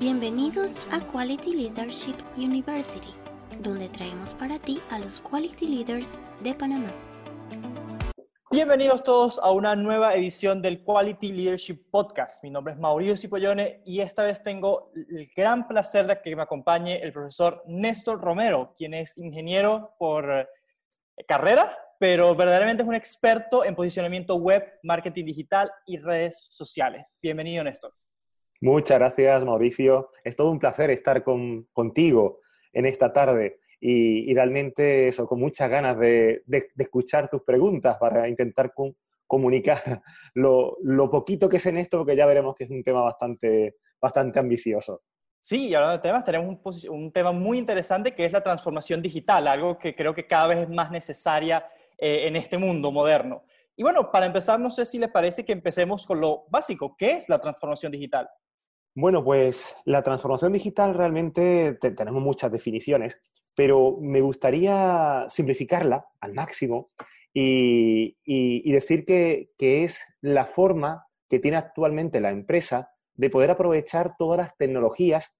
Bienvenidos a Quality Leadership University, donde traemos para ti a los Quality Leaders de Panamá. Bienvenidos todos a una nueva edición del Quality Leadership Podcast. Mi nombre es Mauricio Cipollone y esta vez tengo el gran placer de que me acompañe el profesor Néstor Romero, quien es ingeniero por eh, carrera, pero verdaderamente es un experto en posicionamiento web, marketing digital y redes sociales. Bienvenido, Néstor. Muchas gracias, Mauricio. Es todo un placer estar contigo en esta tarde y, realmente eso, con muchas ganas de, escuchar tus preguntas para intentar comunicar lo, poquito que sé en esto, porque ya veremos que es un tema bastante, bastante ambicioso. Sí, y hablando de temas, tenemos un, tema muy interesante que es la transformación digital, algo que creo que cada vez es más necesaria eh, en este mundo moderno. Y bueno, para empezar, no sé si le parece que empecemos con lo básico. ¿Qué es la transformación digital? Bueno, pues la transformación digital realmente tenemos muchas definiciones, pero me gustaría simplificarla al máximo y, decir que, es la forma que tiene actualmente la empresa de poder aprovechar todas las tecnologías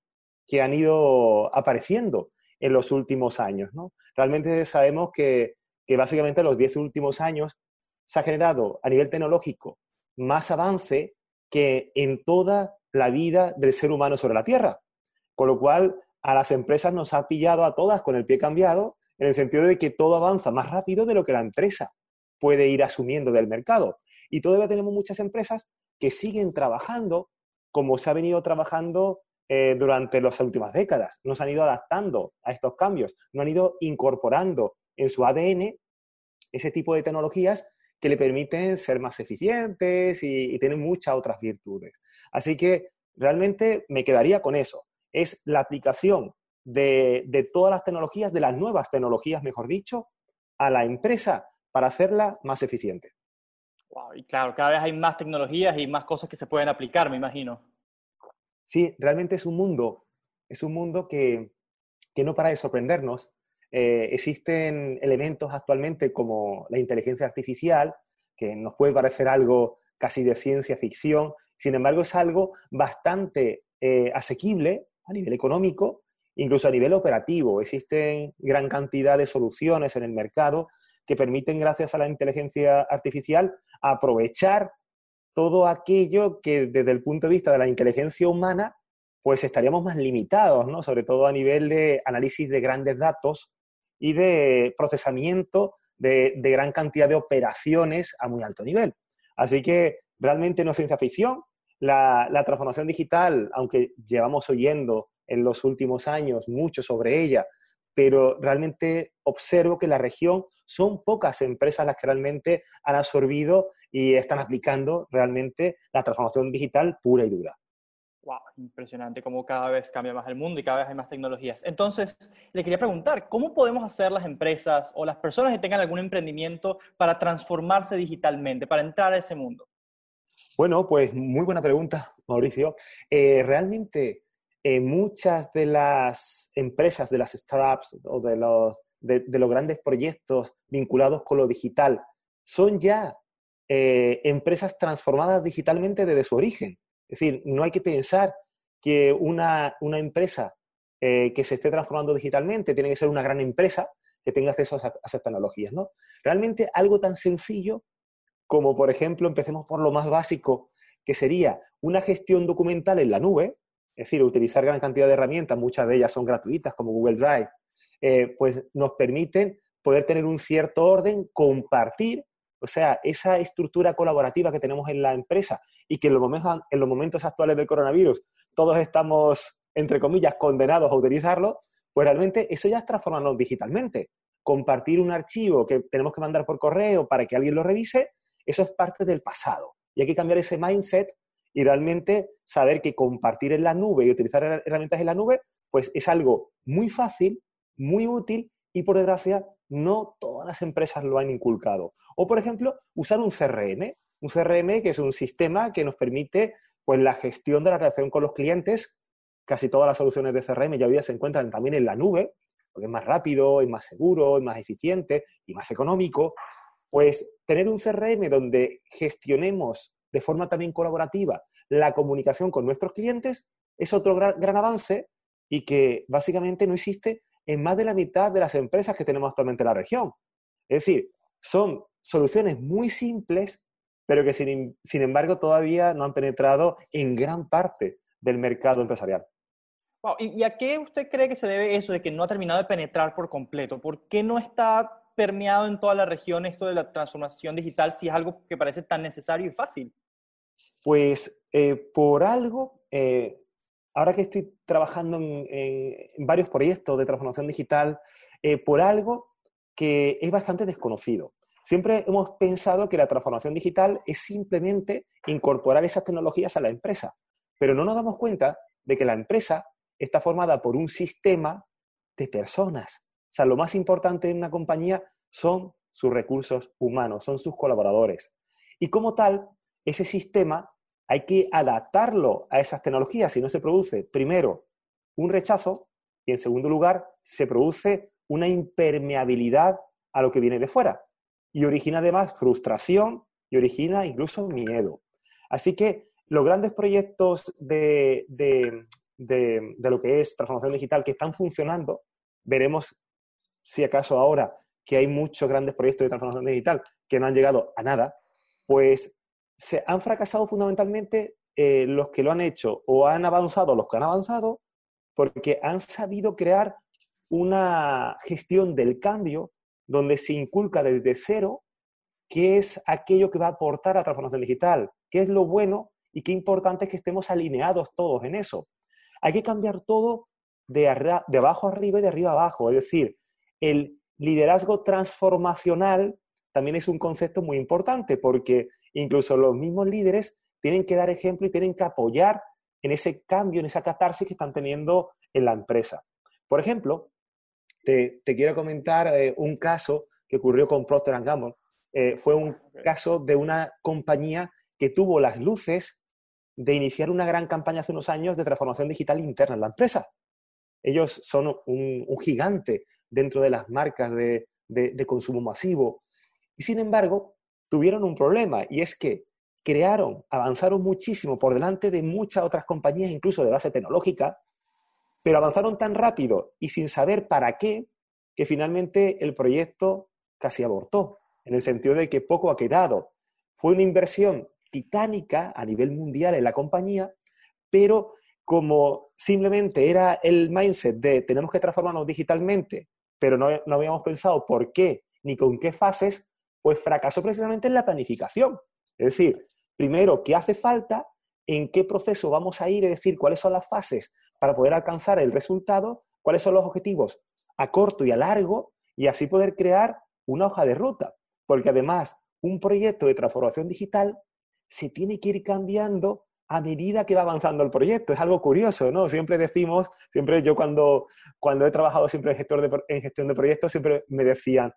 que han ido apareciendo en los últimos años. Realmente sabemos que, que básicamente en los diez últimos años se ha generado a nivel tecnológico más avance que en toda la vida del ser humano sobre la Tierra. Con lo cual, a las empresas nos ha pillado a todas con el pie cambiado, en el sentido de que todo avanza más rápido de lo que la empresa puede ir asumiendo del mercado. Y todavía tenemos muchas empresas que siguen trabajando como se ha venido trabajando eh, durante las últimas décadas. No se han ido adaptando a estos cambios, no han ido incorporando en su ADN ese tipo de tecnologías que le permiten ser más eficientes y, y tienen muchas otras virtudes. Así que realmente me quedaría con eso. Es la aplicación de, todas las tecnologías, de las nuevas tecnologías, mejor dicho, a la empresa para hacerla más eficiente. Wow, y claro, cada vez hay más tecnologías y más cosas que se pueden aplicar, me imagino. Sí, realmente es un mundo, es un mundo que, no para de sorprendernos. Eh, existen elementos actualmente como la inteligencia artificial, que nos puede parecer algo casi de ciencia ficción, sin embargo, es algo bastante eh, asequible a nivel económico, incluso a nivel operativo. Existen gran cantidad de soluciones en el mercado que permiten, gracias a la inteligencia artificial, aprovechar todo aquello que desde el punto de vista de la inteligencia humana, pues estaríamos más limitados, ¿no? Sobre todo a nivel de análisis de grandes datos y de procesamiento de, de gran cantidad de operaciones a muy alto nivel. Así que realmente no es ciencia ficción, la, transformación digital, aunque llevamos oyendo en los últimos años mucho sobre ella, pero realmente observo que en la región son pocas empresas las que realmente han absorbido y están aplicando realmente la transformación digital pura y dura. Wow, impresionante cómo cada vez cambia más el mundo y cada vez hay más tecnologías. Entonces, le quería preguntar, ¿cómo podemos hacer las empresas o las personas que tengan algún emprendimiento para transformarse digitalmente, para entrar a ese mundo? Bueno, pues muy buena pregunta, Mauricio. Eh, realmente eh, muchas de las empresas, de las startups o de los, de, los grandes proyectos vinculados con lo digital son ya eh, empresas transformadas digitalmente desde su origen. Es decir, no hay que pensar que una, empresa que se esté transformando digitalmente tiene que ser una gran empresa que tenga acceso a, a esas tecnologías. ¿no? Realmente algo tan sencillo como por ejemplo, empecemos por lo más básico, que sería una gestión documental en la nube, es decir, utilizar gran cantidad de herramientas, muchas de ellas son gratuitas, como Google Drive, eh, pues nos permiten poder tener un cierto orden, compartir, o sea, esa estructura colaborativa que tenemos en la empresa y que en los momentos, en los momentos actuales del coronavirus todos estamos, entre comillas, condenados a utilizarlo, pues realmente eso ya es transformarnos digitalmente. Compartir un archivo que tenemos que mandar por correo para que alguien lo revise, eso es parte del pasado. Y hay que cambiar ese mindset y realmente saber que compartir en la nube y utilizar herramientas en la nube, pues es algo muy fácil, muy útil y por desgracia no todas las empresas lo han inculcado. O por ejemplo, usar un CRM, un CRM que es un sistema que nos permite pues la gestión de la relación con los clientes. Casi todas las soluciones de CRM ya hoy día se encuentran también en la nube, porque es más rápido, es más seguro, es más eficiente y más económico. Pues tener un CRM donde gestionemos de forma también colaborativa la comunicación con nuestros clientes es otro gran, avance y que básicamente no existe en más de la mitad de las empresas que tenemos actualmente en la región. Es decir, son soluciones muy simples, pero que sin, embargo todavía no han penetrado en gran parte del mercado empresarial. ¿Y a qué usted cree que se debe eso de que no ha terminado de penetrar por completo? ¿Por qué no está permeado en toda la región esto de la transformación digital si es algo que parece tan necesario y fácil? Pues eh, por algo, eh, ahora que estoy trabajando en, varios proyectos de transformación digital, eh, por algo que es bastante desconocido. Siempre hemos pensado que la transformación digital es simplemente incorporar esas tecnologías a la empresa, pero no nos damos cuenta de que la empresa está formada por un sistema de personas. O sea, lo más importante en una compañía son sus recursos humanos, son sus colaboradores. Y como tal, ese sistema hay que adaptarlo a esas tecnologías si no se produce, primero, un rechazo y en segundo lugar, se produce una impermeabilidad a lo que viene de fuera y origina además frustración y origina incluso miedo. Así que los grandes proyectos de, de, de, lo que es transformación digital que están funcionando, veremos si acaso ahora que hay muchos grandes proyectos de transformación digital que no han llegado a nada, pues se han fracasado fundamentalmente eh, los que lo han hecho o han avanzado los que han avanzado porque han sabido crear una gestión del cambio donde se inculca desde cero qué es aquello que va a aportar a la transformación digital, qué es lo bueno y qué importante es que estemos alineados todos en eso. Hay que cambiar todo de, de abajo arriba y de arriba abajo, es decir, el liderazgo transformacional también es un concepto muy importante porque Incluso los mismos líderes tienen que dar ejemplo y tienen que apoyar en ese cambio, en esa catarsis que están teniendo en la empresa. Por ejemplo, te, quiero comentar eh, un caso que ocurrió con Procter Gamble. Eh, fue un caso de una compañía que tuvo las luces de iniciar una gran campaña hace unos años de transformación digital interna en la empresa. Ellos son un, gigante dentro de las marcas de, consumo masivo. Y sin embargo, tuvieron un problema y es que crearon, avanzaron muchísimo por delante de muchas otras compañías, incluso de base tecnológica, pero avanzaron tan rápido y sin saber para qué, que finalmente el proyecto casi abortó, en el sentido de que poco ha quedado. Fue una inversión titánica a nivel mundial en la compañía, pero como simplemente era el mindset de tenemos que transformarnos digitalmente, pero no, no habíamos pensado por qué ni con qué fases, pues fracasó precisamente en la planificación. Es decir, primero, ¿qué hace falta? ¿En qué proceso vamos a ir? Es decir, cuáles son las fases para poder alcanzar el resultado, cuáles son los objetivos a corto y a largo, y así poder crear una hoja de ruta. Porque además, un proyecto de transformación digital se tiene que ir cambiando a medida que va avanzando el proyecto. Es algo curioso, ¿no? Siempre decimos, siempre yo cuando, cuando he trabajado siempre en, en gestión de proyectos, siempre me decían,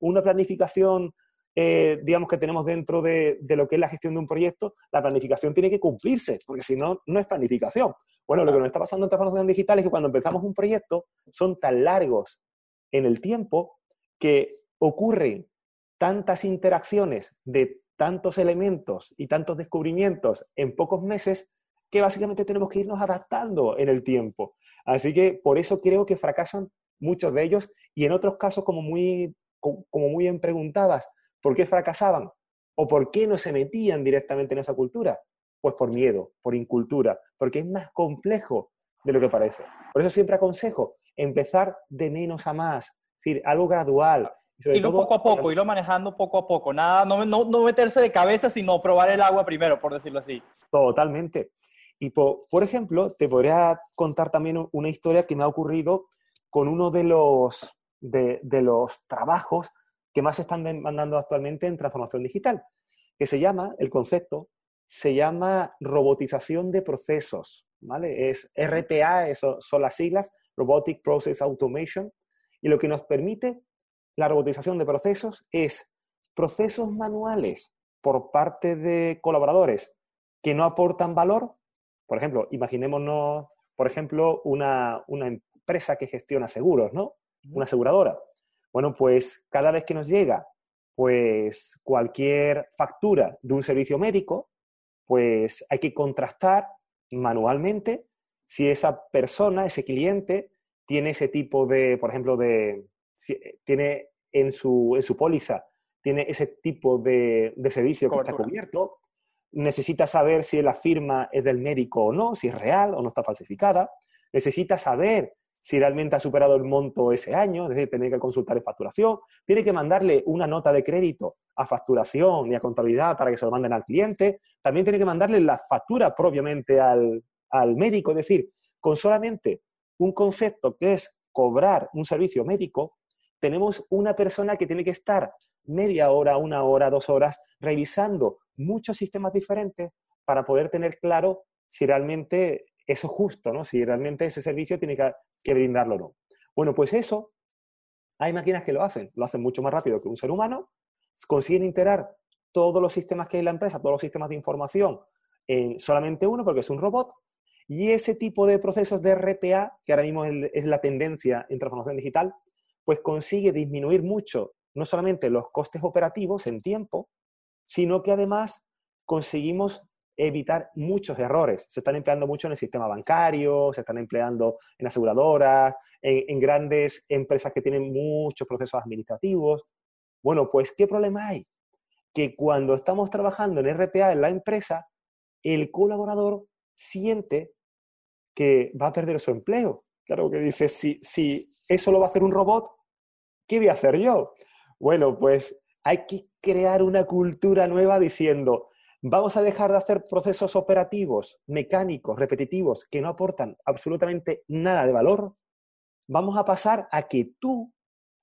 una planificación, eh, digamos, que tenemos dentro de, lo que es la gestión de un proyecto, la planificación tiene que cumplirse, porque si no, no es planificación. Bueno, lo que nos está pasando en transformación digital es que cuando empezamos un proyecto son tan largos en el tiempo que ocurren tantas interacciones de tantos elementos y tantos descubrimientos en pocos meses que básicamente tenemos que irnos adaptando en el tiempo. Así que por eso creo que fracasan muchos de ellos, y en otros casos como muy, como muy bien preguntadas, ¿por qué fracasaban? ¿O por qué no se metían directamente en esa cultura? Pues por miedo, por incultura, porque es más complejo de lo que parece. Por eso siempre aconsejo empezar de menos a más, es decir, algo gradual. Y lo poco a poco, irlo manejando poco a poco, nada, no, no, no, meterse de cabeza, sino probar el agua primero, por decirlo así. Totalmente. Y por, por ejemplo, te podría contar también una historia que me ha ocurrido con uno de los, de, los trabajos que más se están demandando actualmente en transformación digital, que se llama, el concepto, se llama robotización de procesos, ¿vale? Es RPA, eso son las siglas, Robotic Process Automation, y lo que nos permite la robotización de procesos es procesos manuales por parte de colaboradores que no aportan valor. Por ejemplo, imaginémonos, por ejemplo, una, una, empresa que gestiona seguros, ¿no? Una aseguradora. Bueno, pues cada vez que nos llega pues cualquier factura de un servicio médico, pues hay que contrastar manualmente si esa persona, ese cliente, tiene ese tipo de, por ejemplo, de, tiene en su, en su póliza, tiene ese tipo de, servicio que está cubierto, necesita saber si la firma es del médico o no, si es real o no está falsificada, necesita saber si realmente ha superado el monto ese año, es decir, tiene que consultar en facturación, tiene que mandarle una nota de crédito a facturación y a contabilidad para que se lo manden al cliente, también tiene que mandarle la factura propiamente al, al médico, es decir, con solamente un concepto que es cobrar un servicio médico, tenemos una persona que tiene que estar media hora, una hora, dos horas, revisando muchos sistemas diferentes para poder tener claro si realmente eso es justo, ¿no? si realmente ese servicio tiene que, que brindarlo o no. Bueno, pues eso, hay máquinas que lo hacen, lo hacen mucho más rápido que un ser humano, consiguen integrar todos los sistemas que hay en la empresa, todos los sistemas de información en solamente uno, porque es un robot, y ese tipo de procesos de RPA, que ahora mismo es la tendencia en transformación digital, pues consigue disminuir mucho no solamente los costes operativos en tiempo, sino que además conseguimos evitar muchos errores. Se están empleando mucho en el sistema bancario, se están empleando en aseguradoras, en, grandes empresas que tienen muchos procesos administrativos. Bueno, pues ¿qué problema hay? Que cuando estamos trabajando en RPA en la empresa, el colaborador siente que va a perder su empleo. Claro que dice, si, si eso lo va a hacer un robot, ¿qué voy a hacer yo? Bueno, pues hay que crear una cultura nueva diciendo, vamos a dejar de hacer procesos operativos, mecánicos, repetitivos, que no aportan absolutamente nada de valor. Vamos a pasar a que tú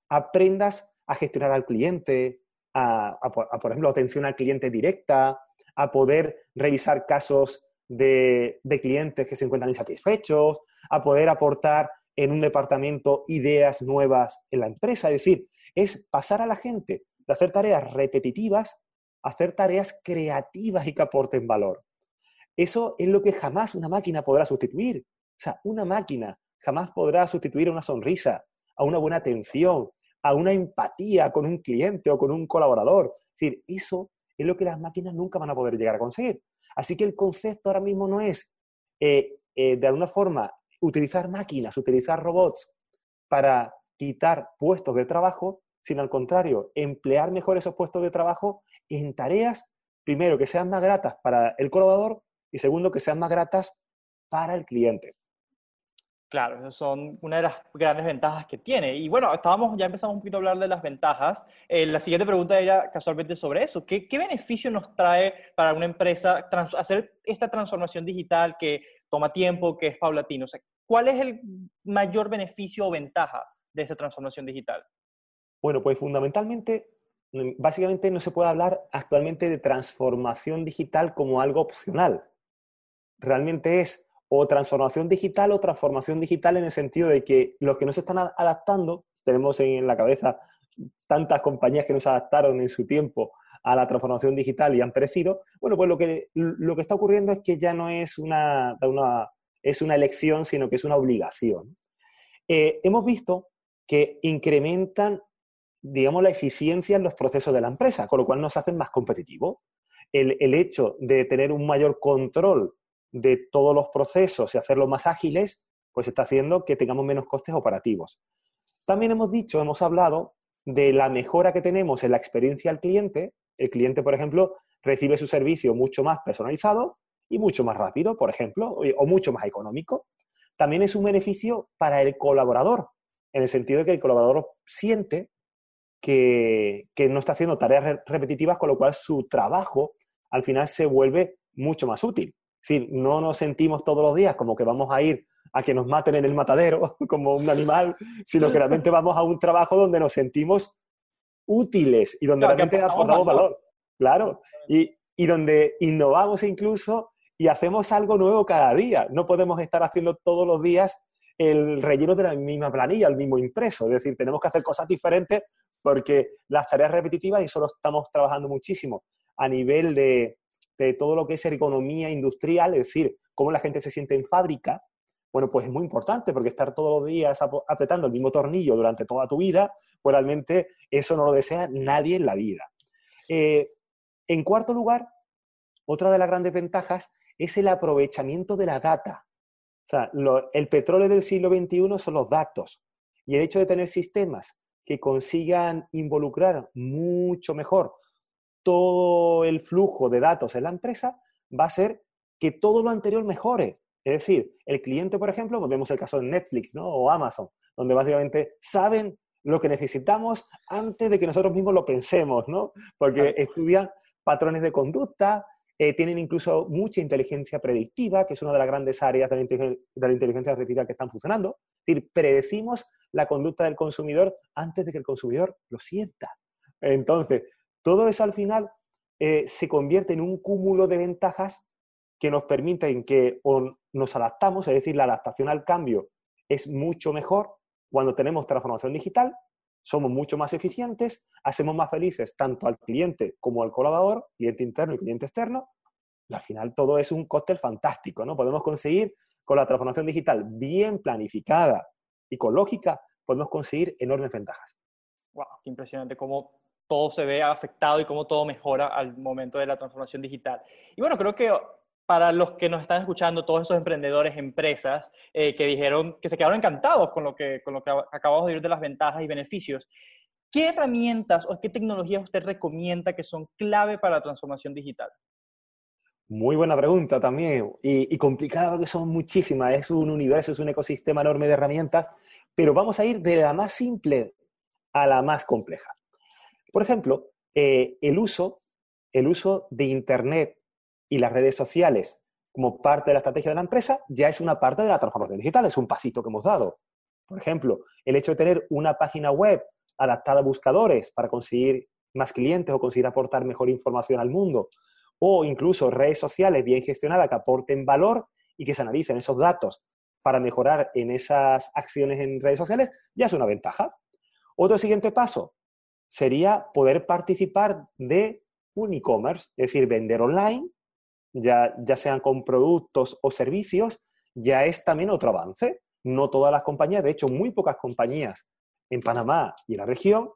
aprendas a gestionar al cliente, a, por ejemplo, atención al cliente directa, a poder revisar casos de, clientes que se encuentran insatisfechos, a poder aportar en un departamento ideas nuevas en la empresa. Es decir, es pasar a la gente de hacer tareas repetitivas a hacer tareas creativas y que aporten valor. Eso es lo que jamás una máquina podrá sustituir. O sea, una máquina jamás podrá sustituir a una sonrisa, a una buena atención, a una empatía con un cliente o con un colaborador. Es decir, eso es lo que las máquinas nunca van a poder llegar a conseguir. Así que el concepto ahora mismo no es, eh, eh, de alguna forma, utilizar máquinas, utilizar robots para quitar puestos de trabajo, sino al contrario, emplear mejor esos puestos de trabajo en tareas, primero, que sean más gratas para el colaborador y segundo, que sean más gratas para el cliente. Claro, esas son una de las grandes ventajas que tiene. Y bueno, estábamos, ya empezamos un poquito a hablar de las ventajas. Eh, la siguiente pregunta era casualmente sobre eso. ¿Qué, beneficio nos trae para una empresa hacer esta transformación digital que toma tiempo, que es paulatino? ¿Cuál es el mayor beneficio o ventaja de esta transformación digital? Bueno, pues fundamentalmente, mm, básicamente no se puede hablar actualmente de transformación digital como algo opcional. Realmente es o transformación digital o transformación digital en el sentido de que los que no se están adaptando, tenemos en la cabeza tantas compañías que no se adaptaron en su tiempo a la transformación digital y han perecido, bueno, pues lo que, lo que está ocurriendo es que ya no es una, es una elección, sino que es una obligación. Eh, hemos visto que incrementan, digamos, la eficiencia en los procesos de la empresa, con lo cual nos hacen más competitivos. El, el hecho de tener un mayor control de todos los procesos y hacerlos más ágiles, pues está haciendo que tengamos menos costes operativos. También hemos dicho, hemos hablado de la mejora que tenemos en la experiencia al cliente. El cliente, por ejemplo, recibe su servicio mucho más personalizado y mucho más rápido, por ejemplo, o mucho más económico. También es un beneficio para el colaborador, en el sentido de que el colaborador siente que, que no está haciendo tareas repetitivas, con lo cual su trabajo al final se vuelve mucho más útil. Es decir, no nos sentimos todos los días como que vamos a ir a que nos maten en el matadero como un animal, sino que realmente vamos a un trabajo donde nos sentimos útiles y donde realmente aportamos valor. Claro, y, y donde innovamos incluso y hacemos algo nuevo cada día. No podemos estar haciendo todos los días el relleno de la misma planilla, el mismo impreso. Es decir, tenemos que hacer cosas diferentes porque las tareas repetitivas, y eso lo estamos trabajando muchísimo a nivel de, de todo lo que es economía industrial, es decir, cómo la gente se siente en fábrica, bueno, pues es muy importante porque estar todos los días apretando el mismo tornillo durante toda tu vida, pues realmente eso no lo desea nadie en la vida. Eh, en cuarto lugar, otra de las grandes ventajas es el aprovechamiento de la data. O sea, el petróleo del siglo XXI son los datos. Y el hecho de tener sistemas que consigan involucrar mucho mejor todo el flujo de datos en la empresa va a ser que todo lo anterior mejore. Es decir, el cliente, por ejemplo, pues vemos el caso de Netflix ¿no? o Amazon, donde básicamente saben lo que necesitamos antes de que nosotros mismos lo pensemos, ¿no? Porque estudian patrones de conducta, eh, tienen incluso mucha inteligencia predictiva, que es una de las grandes áreas de la, inteligencia artificial que están funcionando. Es decir, predecimos la conducta del consumidor antes de que el consumidor lo sienta. Entonces, todo eso al final eh, se convierte en un cúmulo de ventajas que nos permiten que nos adaptamos, es decir, la adaptación al cambio es mucho mejor cuando tenemos transformación digital, somos mucho más eficientes, hacemos más felices tanto al cliente como al colaborador, cliente interno y cliente externo, y al final todo es un cóctel fantástico, ¿no? Podemos conseguir con la transformación digital bien planificada y con podemos conseguir enormes ventajas. Wow, impresionante cómo todo se ve afectado y cómo todo mejora al momento de la transformación digital. Y bueno, creo que para los que nos están escuchando, todos esos emprendedores, empresas eh, que dijeron que se quedaron encantados con lo, que, con lo que acabamos de oír de las ventajas y beneficios, ¿qué herramientas o qué tecnologías usted recomienda que son clave para la transformación digital? Muy buena pregunta también y, y complicada porque son muchísimas. Es un universo, es un ecosistema enorme de herramientas, pero vamos a ir de la más simple a la más compleja. Por ejemplo, eh, el, uso, el uso de Internet y las redes sociales como parte de la estrategia de la empresa ya es una parte de la transformación digital, es un pasito que hemos dado. Por ejemplo, el hecho de tener una página web adaptada a buscadores para conseguir más clientes o conseguir aportar mejor información al mundo, o incluso redes sociales bien gestionadas que aporten valor y que se analicen esos datos para mejorar en esas acciones en redes sociales, ya es una ventaja. Otro siguiente paso sería poder participar de un e-commerce, es decir, vender online ya, sean con productos o servicios, ya es también otro avance. No todas las compañías, de hecho, muy pocas compañías en Panamá y en la región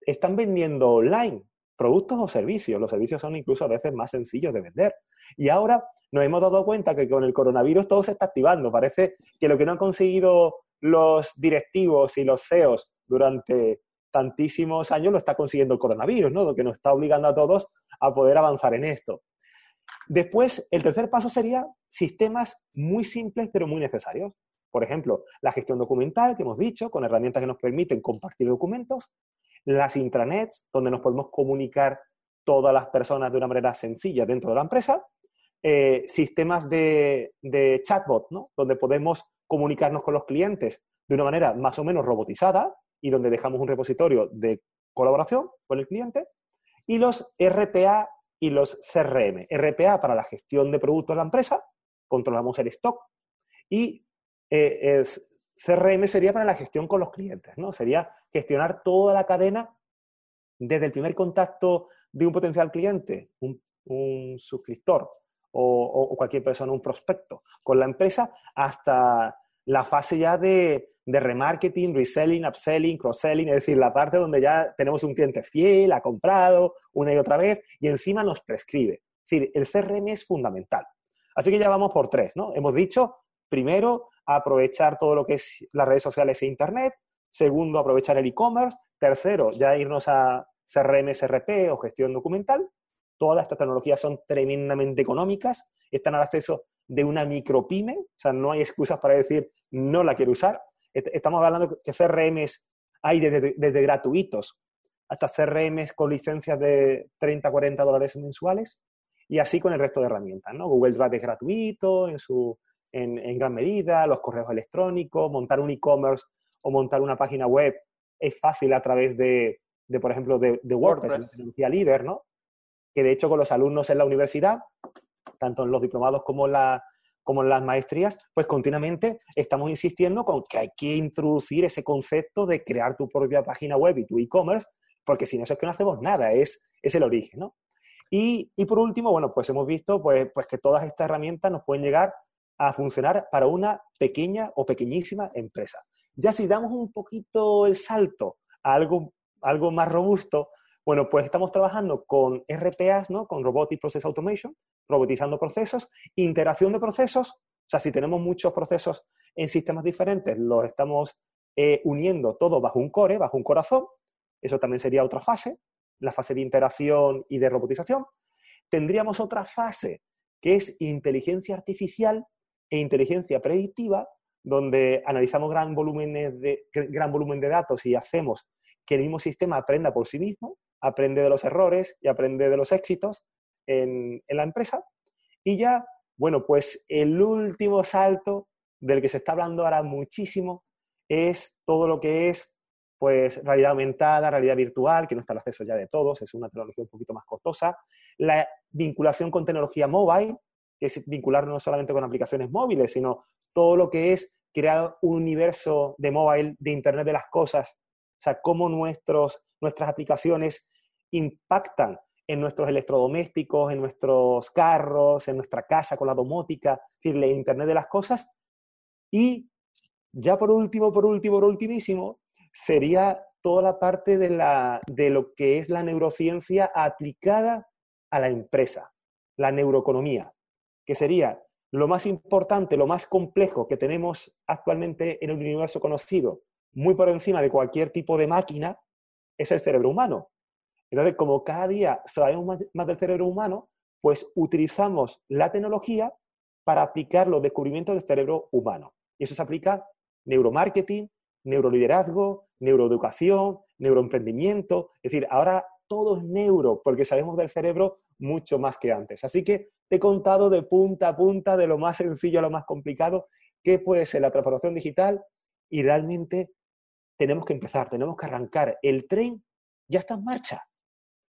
están vendiendo online productos o servicios. Los servicios son incluso a veces más sencillos de vender. Y ahora nos hemos dado cuenta que con el coronavirus todo se está activando. Parece que lo que no han conseguido los directivos y los CEOs durante tantísimos años lo está consiguiendo el coronavirus, ¿no? Lo que nos está obligando a todos a poder avanzar en esto. Después, el tercer paso sería sistemas muy simples pero muy necesarios. Por ejemplo, la gestión documental que hemos dicho, con herramientas que nos permiten compartir documentos, las intranets, donde nos podemos comunicar todas las personas de una manera sencilla dentro de la empresa, eh, sistemas de, chatbot, donde podemos comunicarnos con los clientes de una manera más o menos robotizada y donde dejamos un repositorio de colaboración con el cliente, y los RPA y los CRM. RPA para la gestión de productos de la empresa, controlamos el stock, y eh, CRM sería para la gestión con los clientes, ¿no? Sería gestionar toda la cadena desde el primer contacto de un potencial cliente, un, suscriptor o, cualquier persona, un prospecto, con la empresa, hasta la fase ya de, de remarketing, reselling, upselling, cross-selling, es decir, la parte donde ya tenemos un cliente fiel, ha comprado una y otra vez y encima nos prescribe. Es decir, el CRM es fundamental. Así que ya vamos por tres, ¿no? Hemos dicho, primero, aprovechar todo lo que es las redes sociales e Internet. Segundo, aprovechar el e-commerce. Tercero, ya irnos a CRM, SRP o gestión documental. Todas estas tecnologías son tremendamente económicas, están al acceso de una micropyme, o sea, no hay excusas para decir no la quiero usar. Estamos hablando que CRMs hay desde, desde gratuitos hasta CRMs con licencias de 30, 40 dólares mensuales y así con el resto de herramientas. ¿no? Google Drive es gratuito en, su, en, en gran medida, los correos electrónicos, montar un e-commerce o montar una página web es fácil a través de, de por ejemplo, de, de WordPress, WordPress. líder, ¿no? Que de hecho con los alumnos en la universidad, tanto en los diplomados como en como en las maestrías, pues continuamente estamos insistiendo con que hay que introducir ese concepto de crear tu propia página web y tu e-commerce, porque sin eso es que no hacemos nada, es, es el origen, ¿no? Y, y, por último, bueno, pues hemos visto pues, pues que todas estas herramientas nos pueden llegar a funcionar para una pequeña o pequeñísima empresa. Ya si damos un poquito el salto a algo, algo más robusto, Bueno, pues estamos trabajando con RPAs, ¿no? Con Robotic Process Automation, robotizando procesos, integración de procesos, o sea, si tenemos muchos procesos en sistemas diferentes, los estamos eh, uniendo todo bajo un core, bajo un corazón, eso también sería otra fase, la fase de integración y de robotización. Tendríamos otra fase que es inteligencia artificial e inteligencia predictiva, donde analizamos gran, de, gran volumen de datos y hacemos que el mismo sistema aprenda por sí mismo, aprende de los errores y aprende de los éxitos en, en la empresa. Y ya, bueno, pues el último salto del que se está hablando ahora muchísimo es todo lo que es pues realidad aumentada, realidad virtual, que no está al acceso ya de todos, es una tecnología un poquito más costosa, la vinculación con tecnología mobile, que es vincular no solamente con aplicaciones móviles, sino todo lo que es crear un universo de mobile, de Internet de las cosas, o sea, cómo nuestros, nuestras aplicaciones impactan en nuestros electrodomésticos, en nuestros carros, en nuestra casa con la domótica, es el Internet de las cosas. Y ya por último, por último, por ultimísimo, sería toda la parte de, la, de lo que es la neurociencia aplicada a la empresa, la neuroeconomía, que sería lo más importante, lo más complejo que tenemos actualmente en el universo conocido, muy por encima de cualquier tipo de máquina, es el cerebro humano. Entonces, como cada día sabemos más, del cerebro humano, pues utilizamos la tecnología para aplicar los descubrimientos del cerebro humano. Y eso se aplica neuromarketing, neuroliderazgo, neuroeducación, neuroemprendimiento. Es decir, ahora todo es neuro, porque sabemos del cerebro mucho más que antes. Así que te he contado de punta a punta, de lo más sencillo a lo más complicado, qué puede ser la transformación digital y realmente tenemos que empezar, tenemos que arrancar. El tren ya está en marcha.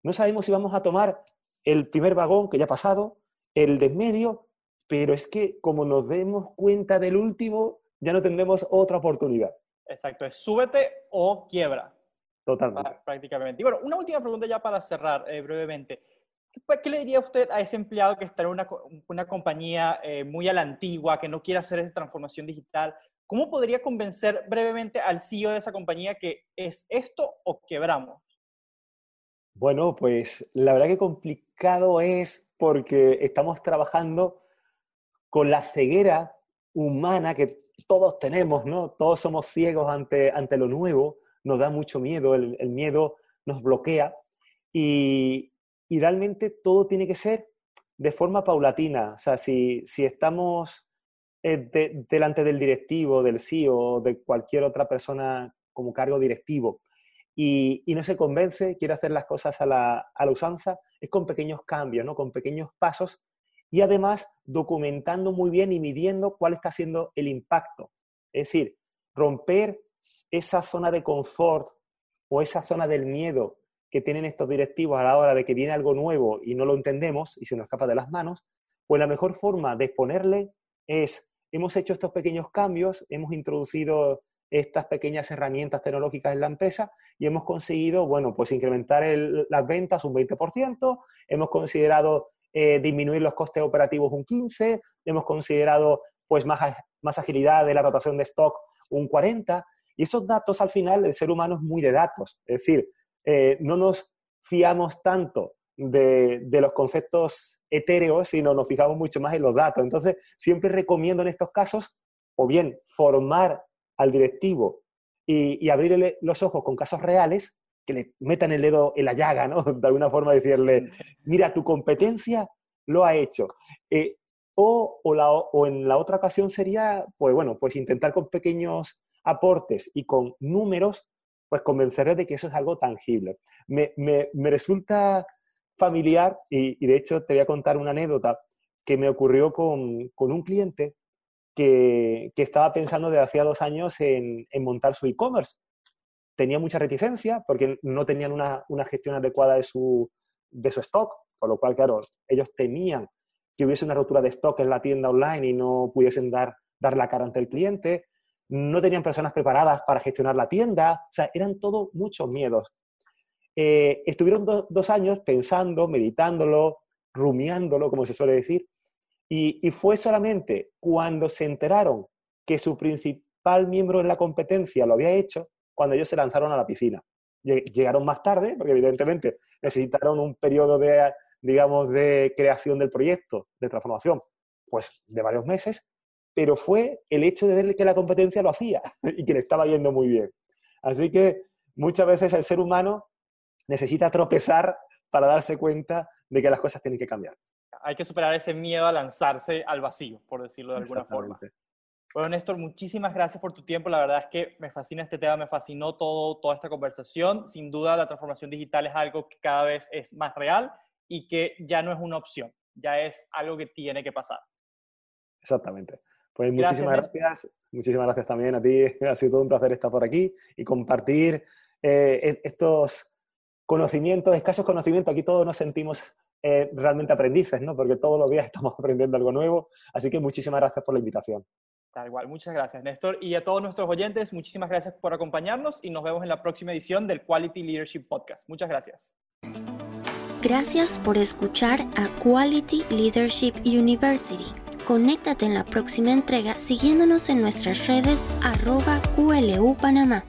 No sabemos si vamos a tomar el primer vagón que ya ha pasado, el de medio, pero es que como nos demos cuenta del último, ya no tendremos otra oportunidad. Exacto, es súbete o quiebra. Totalmente. Prácticamente. Y bueno, una última pregunta ya para cerrar eh, brevemente. ¿Qué le diría usted a ese empleado que está en una, una compañía eh, muy a la antigua, que no quiere hacer esa transformación digital? ¿Cómo podría convencer brevemente al CEO de esa compañía que es esto o quebramos? Bueno, pues la verdad que complicado es porque estamos trabajando con la ceguera humana que todos tenemos, ¿no? Todos somos ciegos ante, ante lo nuevo, nos da mucho miedo, el, miedo nos bloquea y, realmente todo tiene que ser de forma paulatina. O sea, si, estamos eh, delante del directivo, del CEO, de cualquier otra persona como cargo directivo y, no se convence, quiere hacer las cosas a la, usanza, es con pequeños cambios, ¿no? con pequeños pasos y además documentando muy bien y midiendo cuál está siendo el impacto. Es decir, romper esa zona de confort o esa zona del miedo que tienen estos directivos a la hora de que viene algo nuevo y no lo entendemos y se nos escapa de las manos, pues la mejor forma de exponerle es, hemos hecho estos pequeños cambios, hemos introducido estas pequeñas herramientas tecnológicas en la empresa y hemos conseguido, bueno, pues incrementar las ventas un 20%, hemos considerado eh, disminuir los costes operativos un 15%, hemos considerado pues más, más agilidad de la rotación de stock un 40%, y esos datos al final el ser humano es muy de datos, es decir, eh, no nos fiamos tanto de, de, los conceptos etéreos, sino nos fijamos mucho más en los datos. Entonces, siempre recomiendo en estos casos, o bien formar al directivo y, y abrirle los ojos con casos reales, que le metan el dedo en la llaga, ¿no? De alguna forma decirle, mira, tu competencia lo ha hecho. Eh, o, o, en la otra ocasión sería, pues bueno, pues intentar con pequeños aportes y con números, pues convencerles de que eso es algo tangible. Me, resulta familiar y, de hecho te voy a contar una anécdota que me ocurrió con, un cliente que, estaba pensando desde hacía dos años en, montar su e-commerce tenía mucha reticencia porque no tenían una, gestión adecuada de su, de su stock, con lo cual, claro, ellos temían que hubiese una rotura de stock en la tienda online y no pudiesen dar, dar la cara ante el cliente, no tenían personas preparadas para gestionar la tienda, o sea, eran todo muchos miedos. Eh, estuvieron dos años pensando, meditándolo, rumiándolo, como se suele decir, y, fue solamente cuando se enteraron que su principal miembro en la competencia lo había hecho, cuando ellos se lanzaron a la piscina. llegaron más tarde, porque evidentemente necesitaron un periodo de, digamos, de creación del proyecto, de transformación, pues de varios meses, pero fue el hecho de ver que la competencia lo hacía y que le estaba yendo muy bien. Así que muchas veces el ser humano necesita tropezar para darse cuenta de que las cosas tienen que cambiar. Hay que superar ese miedo a lanzarse al vacío, por decirlo de alguna forma. Bueno, Néstor, muchísimas gracias por tu tiempo. La verdad es que me fascina este tema, me fascinó todo, toda esta conversación. Sin duda, la transformación digital es algo que cada vez es más real y que ya no es una opción, ya es algo que tiene que pasar. Exactamente. Pues muchísimas gracias. Muchísimas gracias también a ti. Ha sido todo un placer estar por aquí y compartir eh, e-, estos conocimientos, escasos conocimientos. Aquí todos nos sentimos eh, realmente aprendices, ¿no? Porque todos los días estamos aprendiendo algo nuevo. Así que muchísimas gracias por la invitación. Tal igual, muchas gracias, Néstor. Y a todos nuestros oyentes, muchísimas gracias por acompañarnos y nos vemos en la próxima edición del Quality Leadership Podcast. Muchas gracias. Gracias por escuchar a Quality Leadership University. Conéctate en la próxima entrega siguiéndonos en nuestras redes arroba QLU Panamá.